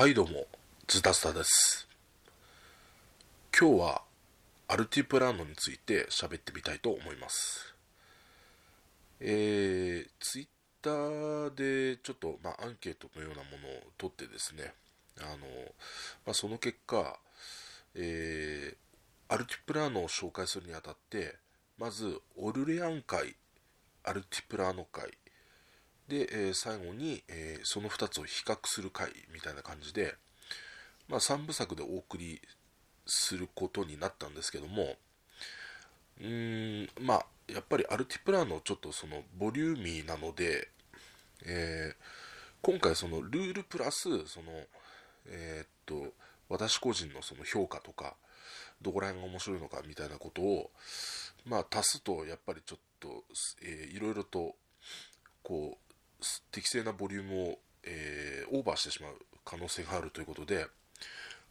はいどうも、ズタスタです。今日はアルティプラーノについて喋ってみたいと思います。えー、ツイッターでちょっと、まあ、アンケートのようなものを取ってですね、あの、まあ、その結果、えー、アルティプラーノを紹介するにあたって、まず、オルレアン会、アルティプラノ会、で、え最後に、えその2つを比較する回みたいな感じで、まあ、3部作でお送りすることになったんですけどもうーんまあやっぱりアルティプラーノちょっとそのボリューミーなので、えー今回そのルールプラスそのえーっと私個人のその評価とかどこら辺が面白いのかみたいなことをまあ足すとやっぱりちょっと、えーいろいろとこう適正なボリュームを、えーオーバーしてしまう可能性があるということで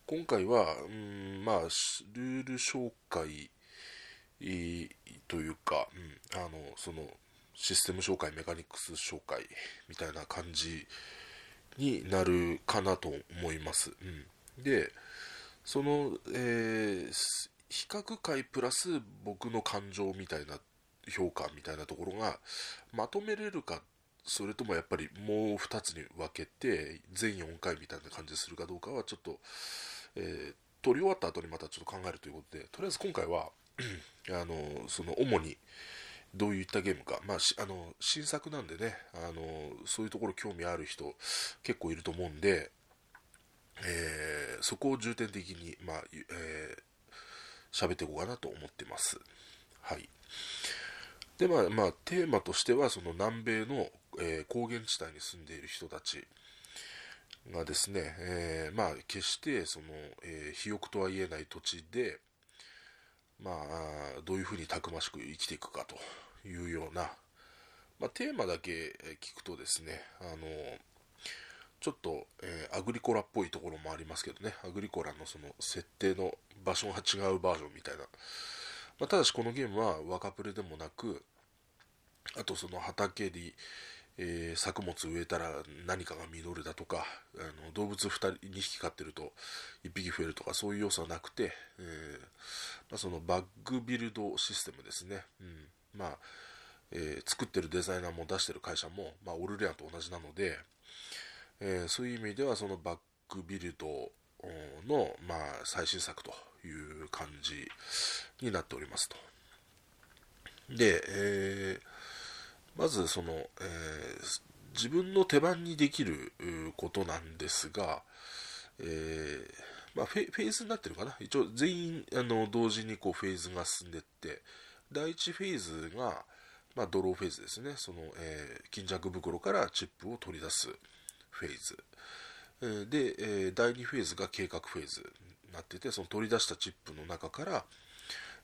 今回はうんまあルール紹介というか、うん、あのそのシステム紹介メカニクス紹介みたいな感じになるかなと思います、うん、でその、えー比較会プラス僕の感情みたいな評価みたいなところがまとめれるかそれともやっぱりもう2つに分けて全4回みたいな感じするかどうかはちょっと、えー撮り終わった後にまたちょっと考えるということでとりあえず今回は あのその主にどういったゲームか、まあ、あの新作なんでねあのそういうところ興味ある人結構いると思うんで、えーそこを重点的に、まあえー喋っていこうかなと思ってます。はい。で、まあ、まあ、テーマとしては、その南米の、えー高原地帯に住んでいる人たちがですね、えーまあ、決して、その、えー肥沃とは言えない土地で、まあ、どういうふうにたくましく生きていくかというような、まあ、テーマだけ聞くとですね、あのちょっと、えーアグリコラっぽいところもありますけどね、アグリコラのその設定の場所が違うバージョンみたいな。まあ、ただしこのゲームは若プレでもなく、あとその畑に、えー作物植えたら何かが実るだとか、あの動物2人、2匹飼ってると1匹増えるとかそういう要素はなくて、えーまあ、そのバッグビルドシステムですね。うん、まあ、えー作ってるデザイナーも出してる会社も、まあ、オルレアンと同じなので、えそういう意味ではそのバックビルドの、まあ、最新作という感じになっておりますと。で、えーまずその、えー自分の手番にできることなんですが、えーまあ、フェフェーズになってるかな。一応全員あの同時にこうフェーズが進んでって第1フェーズが、まあ、ドローフェーズですね。その、えー巾着袋からチップを取り出すフェーズ。えで、え第2フェーズが計画フェーズになっててその取り出したチップの中から、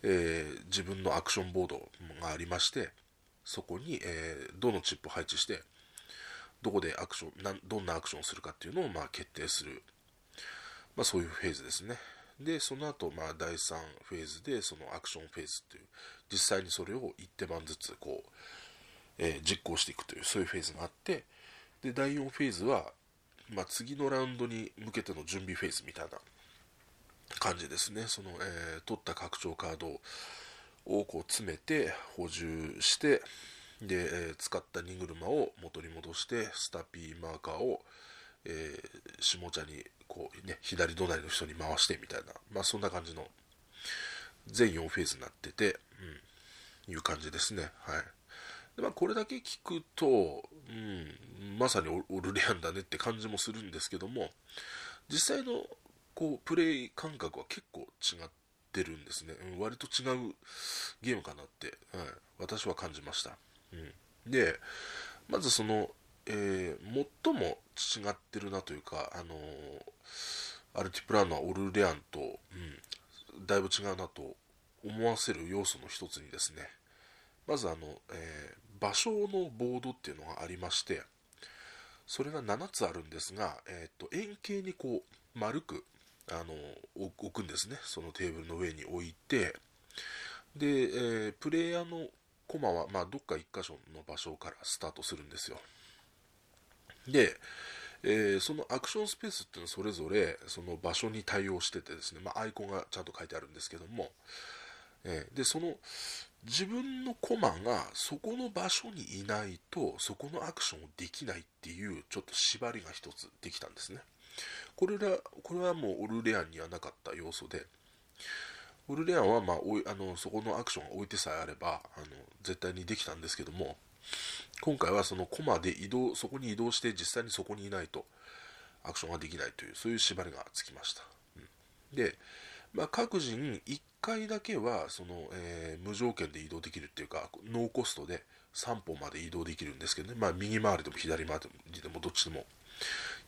え自分のアクションボードがありましてそこに、えーどのチップを配置してどこでアクションなどんなアクションをするかっていうのを、まあ、決定する、まあ、そういうフェーズですね。でその後、まあ第3フェーズでそのアクションフェーズっていう実際にそれを一手番ずつこう、えー実行していくというそういうフェーズがあってで第4フェーズは、まあ、次のラウンドに向けての準備フェーズみたいな感じですね。その、えー取った拡張カードをこう詰めて補充してで、えー使った荷車を元に戻してスタピーマーカーを、えー下茶にこう、ね、左隣の人に回してみたいな、まあ、そんな感じの全4フェーズになってて、うん、いう感じですね。はい。で、まあ、これだけ聞くと、うん、まさにオルレアンだねって感じもするんですけども実際のこうプレイ感覚は結構違ってるんですね、うん、割と違うゲームかなって、はい、私は感じました、うん、でまずその、えー最も違ってるなというか、あのーアルティプラーノはオルレアンと、うん、だいぶ違うなと思わせる要素の一つにですねまずあの、えー場所のボードっていうのがありましてそれが7つあるんですが、えー、と円形にこう丸くあの置くんですね。そのテーブルの上に置いて。で、えープレイヤーのコマは、まあ、どっか1箇所の場所からスタートするんですよ。で、えー、そのアクションスペースっていうのはそれぞれその場所に対応しててですね、まあ、アイコンがちゃんと書いてあるんですけども、えー、でその自分のコマがそこの場所にいないとそこのアクションをできないっていうちょっと縛りが一つできたんですね。これらこれはもうオルレアンにはなかった要素でオルレアンは、まあ、おあのそこのアクションが置いてさえあればあの絶対にできたんですけども今回はそのコマで移動そこに移動して実際にそこにいないとアクションができないというそういう縛りがつきました、うん、で、まあ、各人1回だけはその、えー、無条件で移動できるっていうかノーコストで3歩まで移動できるんですけどね、まあ、右回りでも左回りでもどっちでも。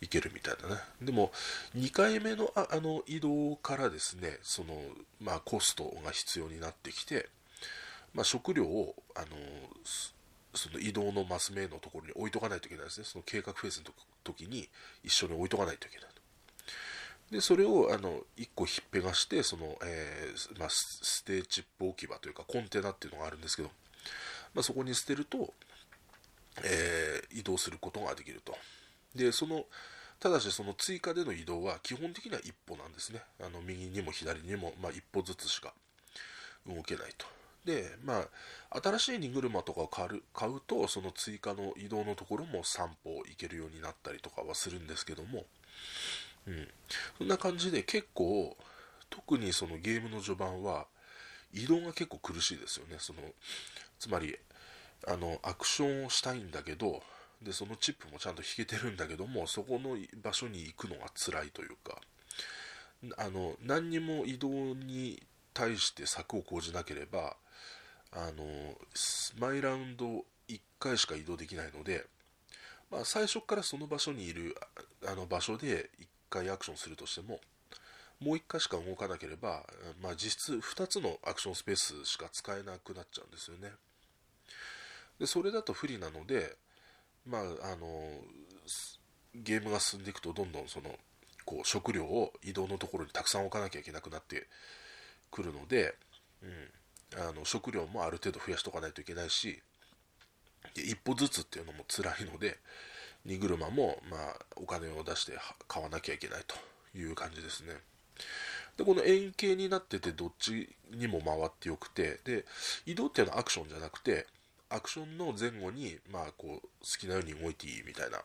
行けるみたいなねでも2回目のああの移動からですねその、まあ、コストが必要になってきて、まあ、食料をあのその移動のマス目のところに置いとかないといけないですね。その計画フェーズの時に一緒に置いとかないといけないで、それをあの1個ひっぺがして、その、えー、まあ、ステーチップ置き場というかコンテナっていうのがあるんですけど、まあ、そこに捨てると、えー、移動することができると。で、その、ただしその追加での移動は基本的には一歩なんですね。あの右にも左にも、まあ、一歩ずつしか動けないと。で、まあ、新しい荷車とかを買う買うと、その追加の移動のところも3歩行けるようになったりとかはするんですけども、うん。そんな感じで結構、特にそのゲームの序盤は、移動が結構苦しいですよね。その、つまり、あの、アクションをしたいんだけど、で、そのチップもちゃんと引けてるんだけども、そこの場所に行くのが辛いというか、あの、何にも移動に対して策を講じなければ、あの毎ラウンド1回しか移動できないので、まあ、最初からその場所にいるあの場所で1回アクションするとしてももう1回しか動かなければ、まあ、実質2つのアクションスペースしか使えなくなっちゃうんですよね。でそれだと不利なので、まあ、あのゲームが進んでいくとどんどんそのこう食料を移動のところにたくさん置かなきゃいけなくなってくるので、うん、あの食料もある程度増やしとかないといけないしで一歩ずつっていうのも辛いので荷車も、まあ、お金を出して買わなきゃいけないという感じですね。でこの円形になっててどっちにも回ってよくてで移動っていうのはアクションじゃなくてアクションの前後に、まあ、こう好きなように動いていいみたいな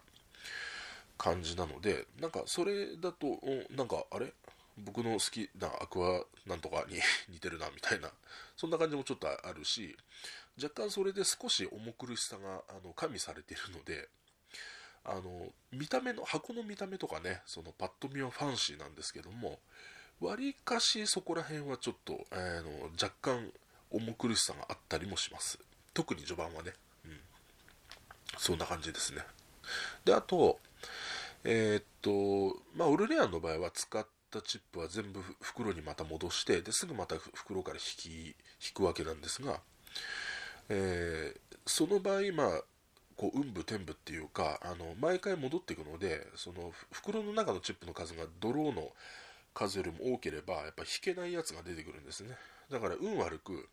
感じなのでなんかそれだとなんかあれ？僕の好きなアクアなんとかに 似てるなみたいなそんな感じもちょっとあるし若干それで少し重苦しさがあの加味されているのであの見た目の箱の見た目とかねそのパッと見はファンシーなんですけどもわりかしそこら辺はちょっと、えー、の若干重苦しさがあったりもします。特に序盤はね、うん、そんな感じですね。であとえー、っとまあオルレアンの場合は使ったチップは全部袋にまた戻してですぐまた袋から引き引くわけなんですが、えー、その場合まあこう運武天武っていうかあの毎回戻っていくのでその袋の中のチップの数がドローの数よりも多ければやっぱ引けないやつが出てくるんですね。だから運悪く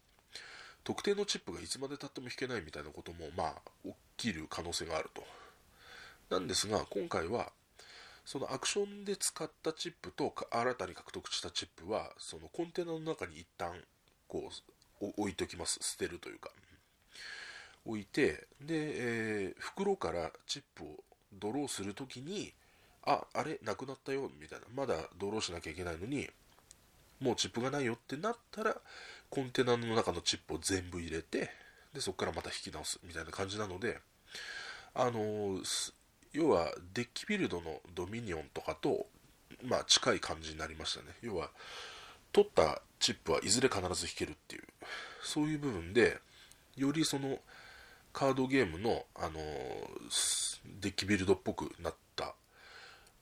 特定のチップがいつまでたっても引けないみたいなこともまあ起きる可能性があると。なんですが今回はそのアクションで使ったチップと新たに獲得したチップはそのコンテナの中に一旦こう置いときます。捨てるというか。置いてで、えー、袋からチップをドローするときにああれなくなったよみたいな。まだドローしなきゃいけないのにもうチップがないよってなったらコンテナの中のチップを全部入れてでそこからまた引き直すみたいな感じなのであのー、要はデッキビルドのドミニオンとかと、まあ、近い感じになりましたね。要は取ったチップはいずれ必ず引けるっていうそういう部分でよりそのカードゲームの、あのデッキビルドっぽくなった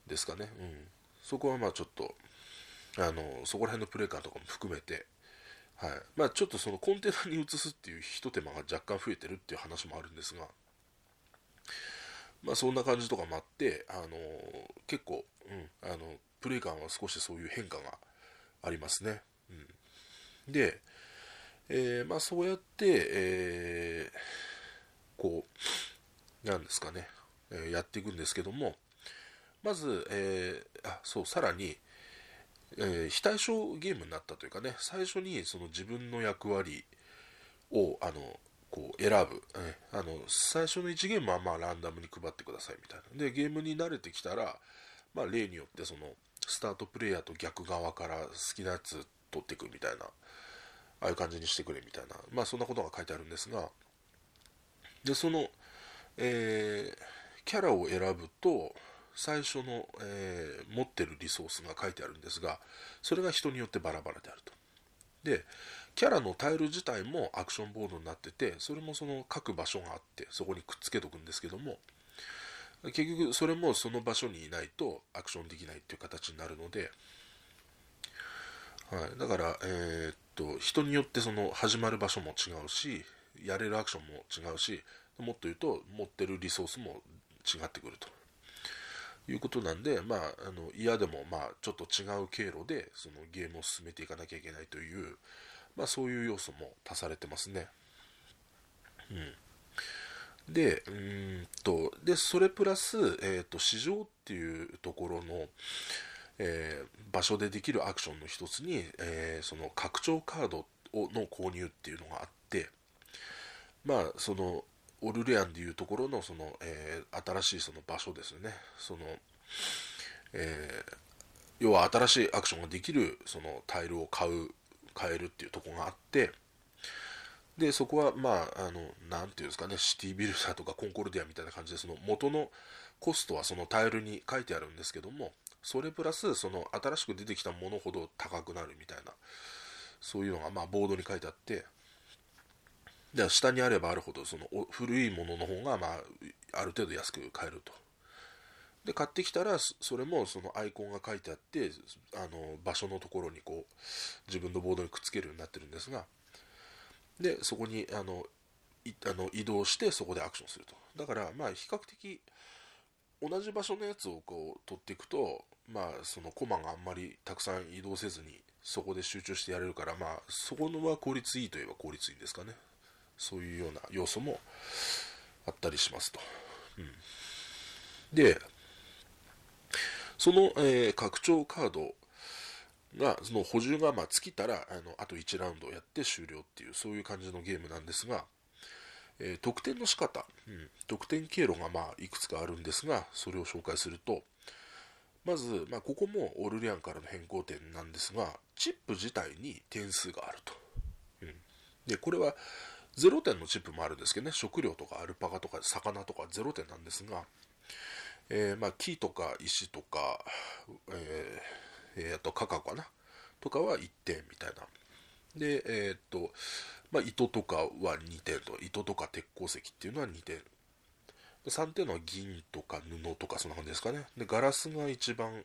ですかね、うん、そこはまあちょっとあのそこら辺のプレイ感とかも含めて。はい。まあ、ちょっとそのコンテナに移すっていうひと手間が若干増えてるっていう話もあるんですが、まあ、そんな感じとかもあって、あの結構、うん、あのプレイ感は少しそういう変化がありますね。うん、で、えー、まあ、そうやって、えー、こう、なんですかね、えー、やっていくんですけども、まず、えー、あそうさらに、えー、非対称ゲームになったというかね最初にその自分の役割をあのこう選ぶ、えあの最初の1ゲームはまあランダムに配ってくださいみたいな。でゲームに慣れてきたら、まあ、例によってそのスタートプレイヤーと逆側から好きなやつ取っていくみたいなああいう感じにしてくれみたいなまあそんなことが書いてあるんですがでその、えー、キャラを選ぶと最初の、えー、持ってるリソースが書いてあるんですがそれが人によってバラバラであると。でキャラのタイル自体もアクションボードになっててそれもその各場所があってそこにくっつけとくんですけども結局それもその場所にいないとアクションできないっていう形になるので、はい、だから、えー、っと人によってその始まる場所も違うしやれるアクションも違うしもっと言うと持ってるリソースも違ってくると。いうことなんで、まあ、あの嫌でも、まあ、ちょっと違う経路でそのゲームを進めていかなきゃいけないという、まあ、そういう要素も足されてますね。うん、で、うんと、で、それプラス、え、ー、と、市場っていうところの、えー、場所でできるアクションの一つに、えー、その拡張カードをの購入っていうのがあって、まあ、その、オルレアンでいうところのその、えー、新しいその場所ですね。その、えー、要は新しいアクションができるそのタイルを買う、買えるっていうとこがあって、で、そこは、まあ、あの、なんていうんですかね、シティビルダーとかコンコルディアみたいな感じで、その元のコストはそのタイルに書いてあるんですけども、それプラス、その新しく出てきたものほど高くなるみたいな、そういうのが、まあ、ボードに書いてあって、で下にあればあるほどその古いものの方が、まあ、ある程度安く買えると。で買ってきたらそれもそのアイコンが書いてあってあの場所のところにこう自分のボードにくっつけるようになってるんですがでそこにあのあの移動してそこでアクションすると。だからまあ比較的同じ場所のやつをこう取っていくとまあそのコマがあんまりたくさん移動せずにそこで集中してやれるからまあそこのは効率いいといえば効率いいんですかね。そういうような要素もあったりしますと。うん、で、その、えー、拡張カードが、その補充がまあ尽きたらあの、あと1ラウンドやって終了っていう、そういう感じのゲームなんですが、えー、得点の仕方、うん、得点経路がまあいくつかあるんですが、それを紹介すると、まず、まあ、ここもオルリアンからの変更点なんですが、チップ自体に点数があると。うん、で、これは、0点のチップもあるんですけどね、食料とかアルパカとか魚とか0点なんですが、えー、まあ、木とか石とか、えー、えー、あとカカオかな？とかは1点みたいな。で、えっと、まあ、糸とかは2点と、糸とか鉄鉱石っていうのは2点。3点のは銀とか布とかそんな感じですかね。で、ガラスが一番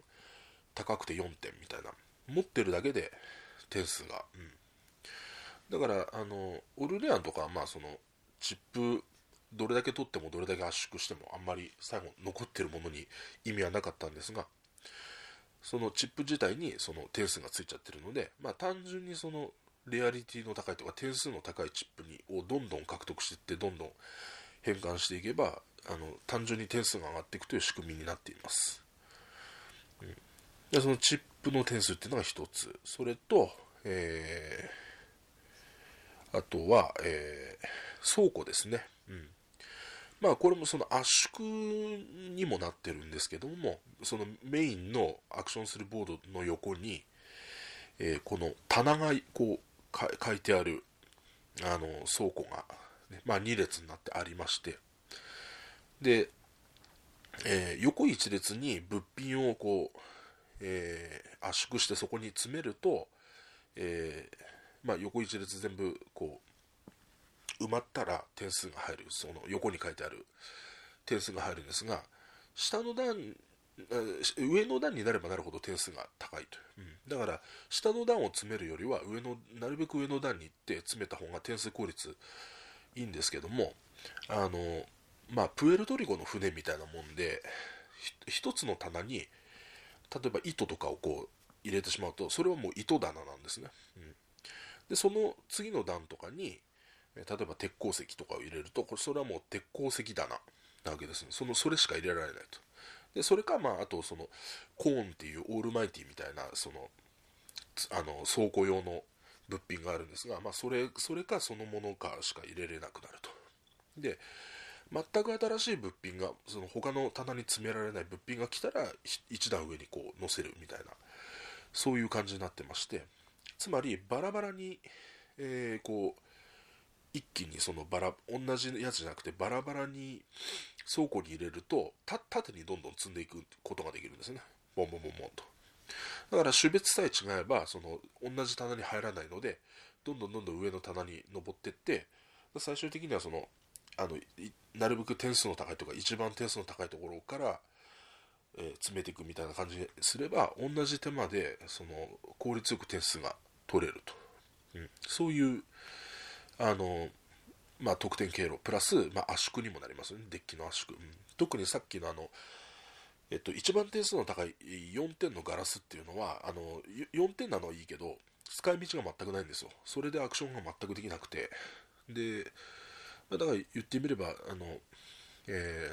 高くて4点みたいな。持ってるだけで点数が、うん、だからあのオルレアンとかはまあそのチップどれだけ取ってもどれだけ圧縮してもあんまり最後残ってるものに意味はなかったんですがそのチップ自体にその点数がついちゃってるので、まあ、単純にそのレアリティの高いとか点数の高いチップにをどんどん獲得していってどんどん変換していけばあの単純に点数が上がっていくという仕組みになっています、うん、でそのチップの点数っていうのが1つ。それと、えーあとは、えー、倉庫ですね。うん。まあこれもその圧縮にもなってるんですけども、そのメインのアクションするボードの横に、えー、この棚がこう書いてあるあの倉庫が、ね、まあ、2列になってありまして、で、えー、横一列に物品をこう、えー、圧縮してそこに詰めると、えー、まあ、横一列全部こう埋まったら点数が入るその横に書いてある点数が入るんですが下の段上の段になればなるほど点数が高いと、う。ん、だから下の段を詰めるよりは上のなるべく上の段に行って詰めた方が点数効率いいんですけどもあのまあプエルトリコの船みたいなもんで一つの棚に例えば糸とかをこう入れてしまうとそれはもう糸棚なんですね、うん。でその次の段とかに例えば鉄鉱石とかを入れるとこれそれはもう鉄鉱石棚なわけですね。そのそれしか入れられないと。でそれか、まあ、あとそのコーンっていうオールマイティみたいなそのあの倉庫用の物品があるんですが、まあ、それそれかそのものかしか入れれなくなると。で全く新しい物品がその他の棚に詰められない物品が来たら一段上にこう載せるみたいなそういう感じになってまして。つまりバラバラに、えー、こう一気にそのバラ同じやつじゃなくてバラバラに倉庫に入れると縦にどんどん積んでいくことができるんですね。ボンボンボンボンと。だから種別さえ違えばその同じ棚に入らないのでどんどんどんどん上の棚に登ってって最終的にはそのあのなるべく点数の高いとか一番点数の高いところから、えー、詰めていくみたいな感じにすれば同じ手間でその効率よく点数が取れると、うん、そういうあの、まあ、得点経路プラス、まあ、圧縮にもなりますよね。デッキの圧縮、うん、特にさっきのあのえっと、一番点数の高い4点のガラスっていうのはあの4点なのはいいけど使い道が全くないんですよ。それでアクションが全くできなくて。でだから言ってみれば、あの、え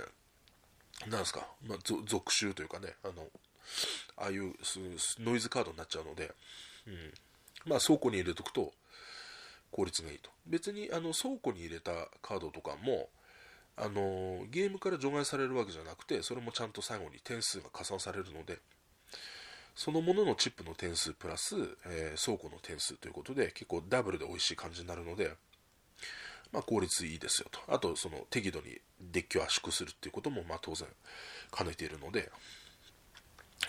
ー、なんですか、まあ、続集というかね、あの、ああいうノイズカードになっちゃうので、うん、まあ倉庫に入れとくと効率がいいと。別にあの倉庫に入れたカードとかも、あのゲームから除外されるわけじゃなくて、それもちゃんと最後に点数が加算されるので、そのもののチップの点数プラス、えー、倉庫の点数ということで、結構ダブルで美味しい感じになるので、まあ、効率いいですよと。あと、その適度にデッキを圧縮するっていうことも、まあ、当然兼ねているので、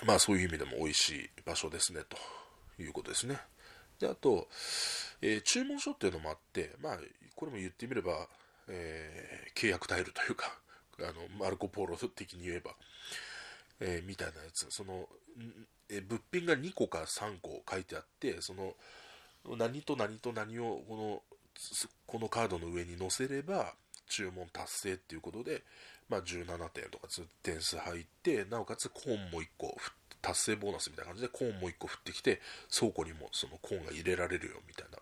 まあ、そういう意味でも美味しい場所ですね、ということですね。で、あと、えー、注文書っていうのもあって、まあ、これも言ってみれば、えー、契約タイルというか、あの、マルコ・ポーロ的に言えば、えー、みたいなやつ、その、え物品が2個か3個書いてあって、その、何と何と何をこのこのカードの上に載せれば注文達成っていうことで、まあ、17点とか点数入ってなおかつコーンも1個振達成ボーナスみたいな感じでコーンも1個降ってきて倉庫にもそのコーンが入れられるよみたいな。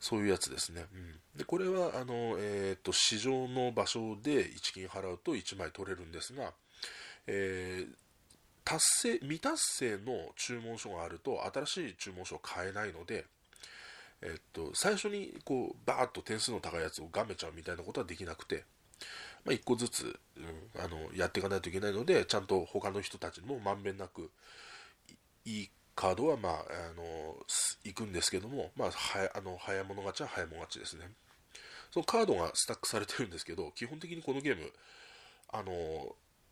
そういうやつですね、うん、でこれはあの、えーと、市場の場所で1金払うと1枚取れるんですが、えー、達成未達成の注文書があると新しい注文書を買えないのでえっと、最初にこうバーッと点数の高いやつをがめちゃうみたいなことはできなくて、まあ、1個ずつ、うん、あのやっていかないといけないのでちゃんと他の人たちにもまんべんなくいいカードは、まあ、あの行くんですけども、まあ、はあの早物勝ちは早物勝ちですね。そのカードがスタックされてるんですけど基本的にこのゲームあの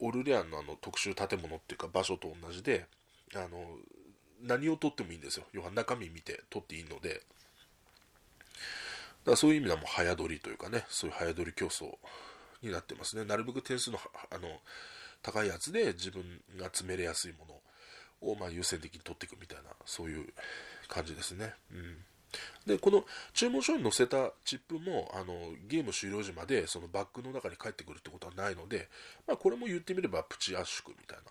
オルレアンのあの特殊建物っていうか場所と同じであの何を取ってもいいんですよ。要は中身見て取っていいので。だからそういう意味ではもう早取りというかね、そういう早取り競争になってますね。なるべく点数のあの高いやつで自分が詰めれやすいものをま優先的に取っていくみたいな、そういう感じですね。うんで、この注文書に載せたチップも、あの、ゲーム終了時までそのバッグの中に帰ってくるってことはないので、まあ、これも言ってみればプチ圧縮みたいな、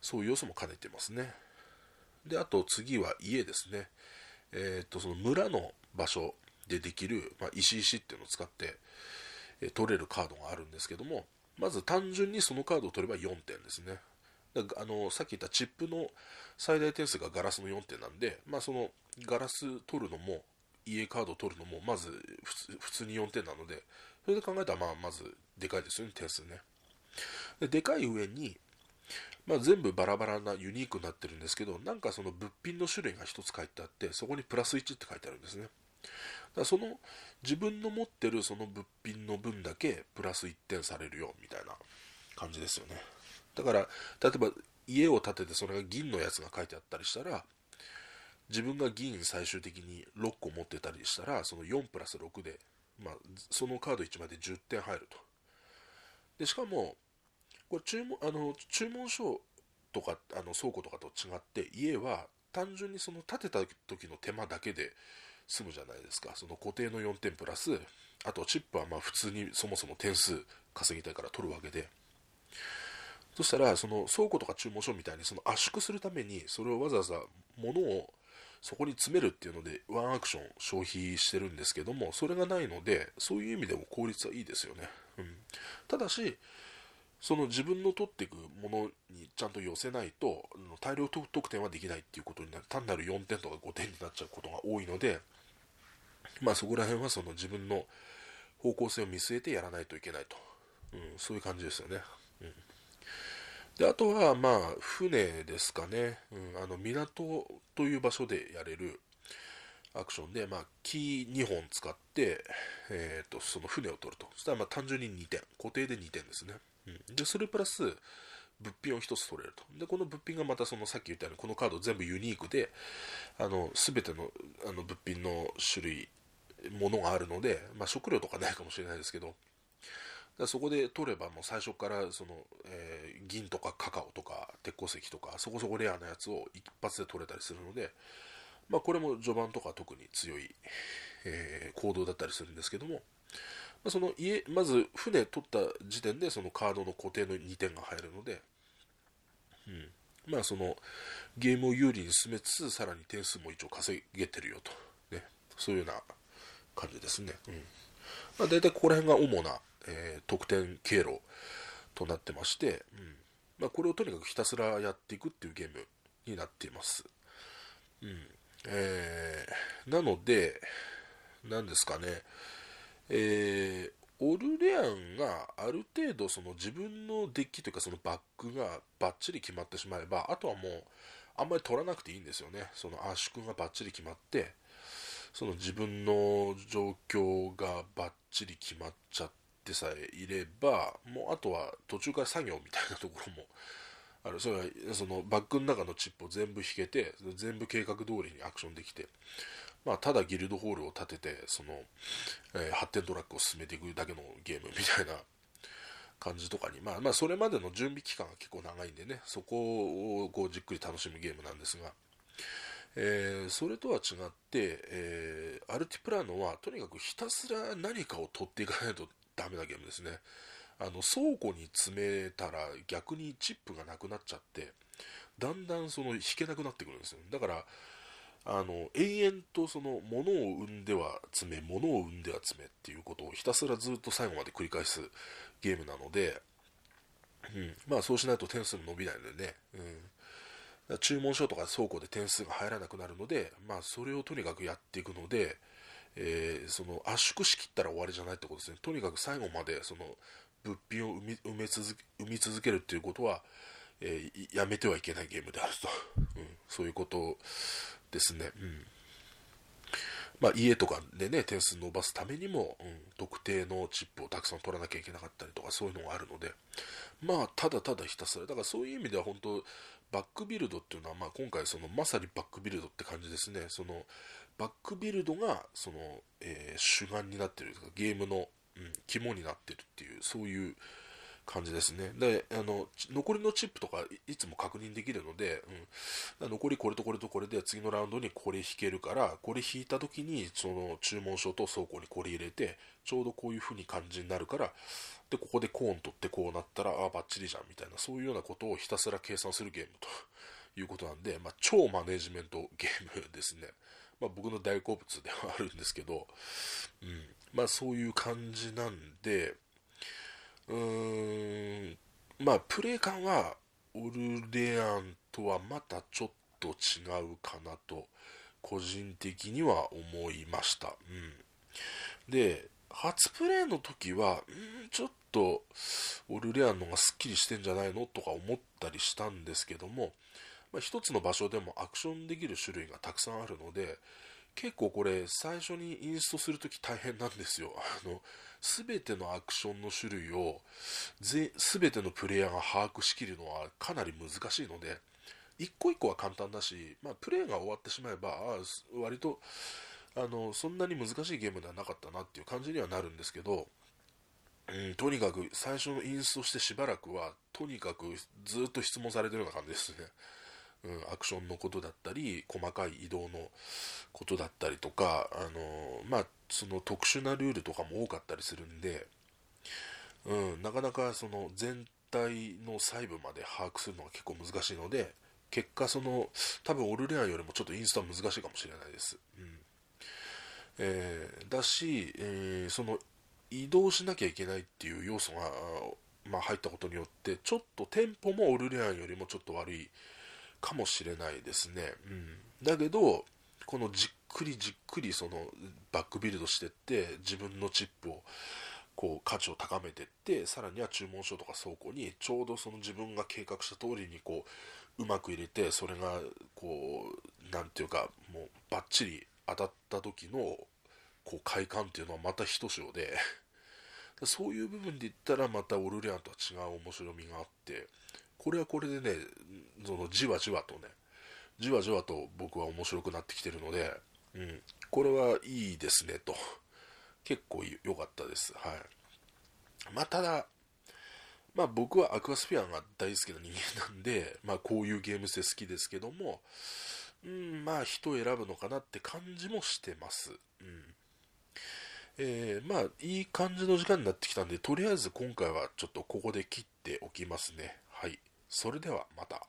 そういう要素も兼ねてますね。で、あと次は家ですね。えっ、と、その村の場所でできる、まあ、石石っていうのを使って、え取れるカードがあるんですけども、まず単純にそのカードを取れば4点ですね。あのさっき言ったチップの最大点数がガラスの4点なんで、まあ、そのガラス取るのも家カード取るのもまず普通に4点なのでそれで考えたらまあまずでかいですよね点数ねででかい上に、まあ、全部バラバラなユニークになってるんですけどなんかその物品の種類が1つ書いてあってそこにプラス1って書いてあるんですねだその自分の持ってるその物品の分だけプラス1点されるよみたいな感じですよね。だから例えば家を建ててそれが銀のやつが書いてあったりしたら自分が銀最終的に6個持ってたりしたらその4プラス6で、まあ、そのカード1枚で10点入ると。でしかもこれ注文あの注文書とかあの倉庫とかと違って家は単純にその建てた時の手間だけで済むじゃないですか。その固定の4点プラス、あとチップはまあ普通にそもそも点数稼ぎたいから取るわけで、そしたら、その倉庫とか注文書みたいにその圧縮するために、それをわざわざ物をそこに詰めるっていうので、ワンアクション消費してるんですけども、それがないので、そういう意味でも効率はいいですよね。うん、ただし、その自分の取っていくものにちゃんと寄せないと大量得点はできないっていうことになる単なる4点とか5点になっちゃうことが多いので まあそこら辺はその自分の方向性を見据えてやらないといけないと、うん、そういう感じですよね、うん、であとはまあ船ですかね、うん、あの港という場所でやれるアクションで、まあ、木2本使って、えーと、その船を取ると。そしたらまあ単純に2点。固定で2点ですね、うん、でそれプラス物品を1つ取れると。でこの物品がまたそのさっき言ったようにこのカード全部ユニークであの全てのあの物品の種類ものがあるので、まあ、食料とかないかもしれないですけどだそこで取ればもう最初からその、えー、銀とかカカオとか鉄鉱石とかそこそこレアなやつを一発で取れたりするので、まあ、これも序盤とか特に強い、えー、行動だったりするんですけども、まあ、その家まず船取った時点でそのカードの固定の2点が入るので、うん。まあ、そのゲームを有利に進めつつさらに点数も一応稼げてるよと、ね、そういうような感じですね。うん。まあ、大体ここら辺が主な、えー、得点経路となってまして、うん。まあ、これをとにかくひたすらやっていくっていうゲームになっています。うん。えー、なので、何ですかね、えー、オルレアンがある程度その自分のデッキというかそのバックがバッチリ決まってしまえばあとはもうあんまり取らなくていいんですよね。その圧縮がバッチリ決まってその自分の状況がバッチリ決まっちゃってさえいればもうあとは途中から作業みたいなところもある。それはそのバッグの中のチップを全部引けて全部計画通りにアクションできて、まあ、ただギルドホールを立ててその、えー、発展トラックを進めていくだけのゲームみたいな感じとかに、まあ、まあそれまでの準備期間が結構長いんでねそこをこうじっくり楽しむゲームなんですが、えー、それとは違って、えー、アルティプラノはとにかくひたすら何かを取っていかないとダメなゲームですね。あの倉庫に詰めたら逆にチップがなくなっちゃってだんだんその引けなくなってくるんですよ。だからあの永遠とその物を生んでは詰め物を生んでは詰めっていうことをひたすらずっと最後まで繰り返すゲームなので、うん、まあそうしないと点数も伸びないのでね、うん、注文書とか倉庫で点数が入らなくなるので、まあ、それをとにかくやっていくので、えー、その圧縮しきったら終わりじゃないってことですね。とにかく最後までその物品を生み埋め続け生み続けるっていうことは、えー、やめてはいけないゲームであると、うん、そういうことですね。うんまあ、家とかでね、点数伸ばすためにも、うん、特定のチップをたくさん取らなきゃいけなかったりとか、そういうのがあるので、まあ、ただただひたすら、だからそういう意味では本当、バックビルドっていうのは、まあ、今回そのまさにバックビルドって感じですね。そのバックビルドがその、えー、主眼になってるとかゲームの、うん、肝になってるっていうそういう感じですね。で、あの、残りのチップとかいつも確認できるので、うん、残りこれとこれとこれで次のラウンドにこれ引けるから、これ引いた時にその注文書と倉庫にこれ入れて、ちょうどこういう風に感じになるから、で、ここでコーン取ってこうなったら、ああ、バッチリじゃんみたいな、そういうようなことをひたすら計算するゲームということなんで、まあ、超マネジメントゲームですね。まあ、僕の大好物ではあるんですけど、うん、まあそういう感じなんで、うーん、まあ、プレイ感は、オルレアンとはまたちょっと違うかなと、個人的には思いました。うん。で、初プレイの時は、うんちょっと、オルレアンのがスッキリしてんじゃないのとか思ったりしたんですけども、まあ、一つの場所でもアクションできる種類がたくさんあるので、結構これ最初にインストするとき大変なんですよ。あの、すべてのアクションの種類をすべてのプレイヤーが把握しきるのはかなり難しいので、一個一個は簡単だし、まあ、プレイが終わってしまえば、あ割とあのそんなに難しいゲームではなかったなっていう感じにはなるんですけど、うん、とにかく最初のインストしてしばらくは、とにかくずっと質問されてるような感じですね。うん、アクションのことだったり細かい移動のことだったりとか、あのまあ、その特殊なルールとかも多かったりするんで、うん、なかなかその全体の細部まで把握するのが結構難しいので結果その多分オルレアンよりもちょっとインストは難しいかもしれないです、うん。えー、だし、えー、その移動しなきゃいけないっていう要素がまあ、入ったことによってちょっとテンポもオルレアンよりもちょっと悪いかもしれないですね、うん、だけどこのくりじっくりそのバックビルドしてって自分のチップをこう価値を高めてってさらには注文書とか倉庫にちょうどその自分が計画した通りにこううまく入れてそれがこう何て言うかもうバッチリ当たった時のこう快感っていうのはまたひとしおで そういう部分で言ったらまたオルレアンとは違う面白みがあってこれはこれでねそのじわじわとねじわじわと僕は面白くなってきてるので、うん、これはいいですねと結構良かったですはいまあただまあ僕はアクアスフィアが大好きな人間なんで、まあこういうゲーム性好きですけども、うん、まあ人を選ぶのかなって感じもしてます。うん。えー、まあいい感じの時間になってきたんで、とりあえず今回はちょっとここで切っておきますね。はい。それではまた。